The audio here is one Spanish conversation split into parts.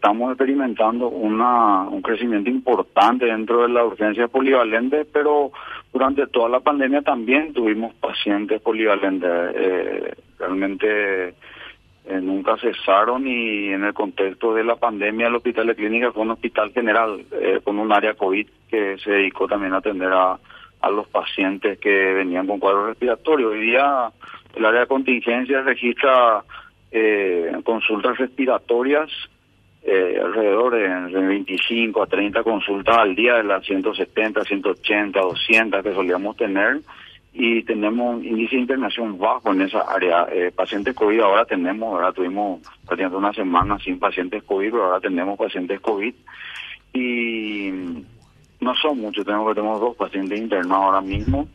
estamos experimentando una, un crecimiento importante dentro de la urgencia polivalente, pero durante toda la pandemia también tuvimos pacientes polivalentes. Eh, realmente eh, nunca cesaron y en el contexto de la pandemia el hospital de clínica fue un hospital general eh, con un área COVID que se dedicó también a atender a, a los pacientes que venían con cuadros respiratorios. Hoy día el área de contingencia registra eh, consultas respiratorias eh, alrededor de, 25 a 30 consultas al día de las 170, 180, 200 que solíamos tener y tenemos un índice de internación bajo en esa área. Eh, pacientes COVID ahora tenemos, ahora tuvimos prácticamente una semana sin pacientes COVID, pero ahora tenemos pacientes COVID y no son muchos, tenemos tenemos dos pacientes internados ahora mismo.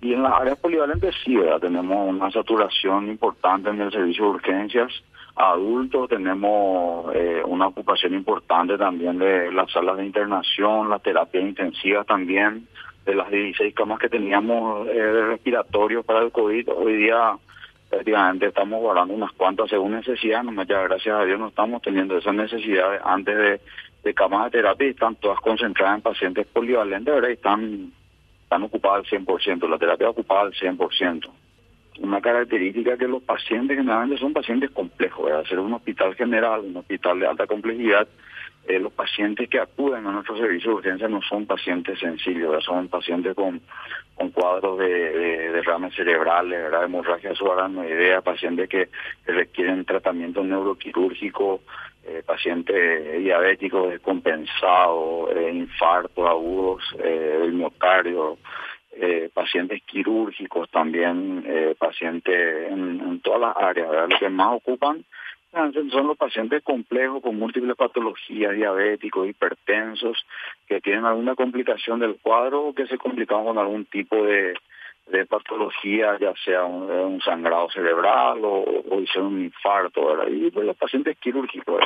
Y en las áreas polivalentes sí, ¿verdad? tenemos una saturación importante en el servicio de urgencias adultos, tenemos eh, una ocupación importante también de las salas de internación, las terapias intensivas también, de las 16 camas que teníamos eh, de respiratorio para el COVID, hoy día prácticamente estamos guardando unas cuantas según necesidad, no ya gracias a Dios no estamos teniendo esas necesidades antes de, de camas de terapia y están todas concentradas en pacientes polivalentes, ¿verdad? Y están, están ocupadas al 100%, la terapia ocupada al 100% una característica que los pacientes generalmente son pacientes complejos, ¿verdad? ser un hospital general, un hospital de alta complejidad, eh, los pacientes que acuden a nuestro servicio de urgencia no son pacientes sencillos, son pacientes con, con cuadros de, de derrames cerebrales, ¿verdad? hemorragia subaracnoidea, pacientes que, requieren tratamiento neuroquirúrgico, eh, pacientes diabéticos descompensados, eh, infartos agudos eh, eh, pacientes quirúrgicos también, eh, pacientes en, todas las áreas, ¿verdad? Los que más ocupan son los pacientes complejos con múltiples patologías, diabéticos, hipertensos, que tienen alguna complicación del cuadro o que se complican con algún tipo de, patología, ya sea un, sangrado cerebral o, o un infarto. Y pues, los pacientes quirúrgicos.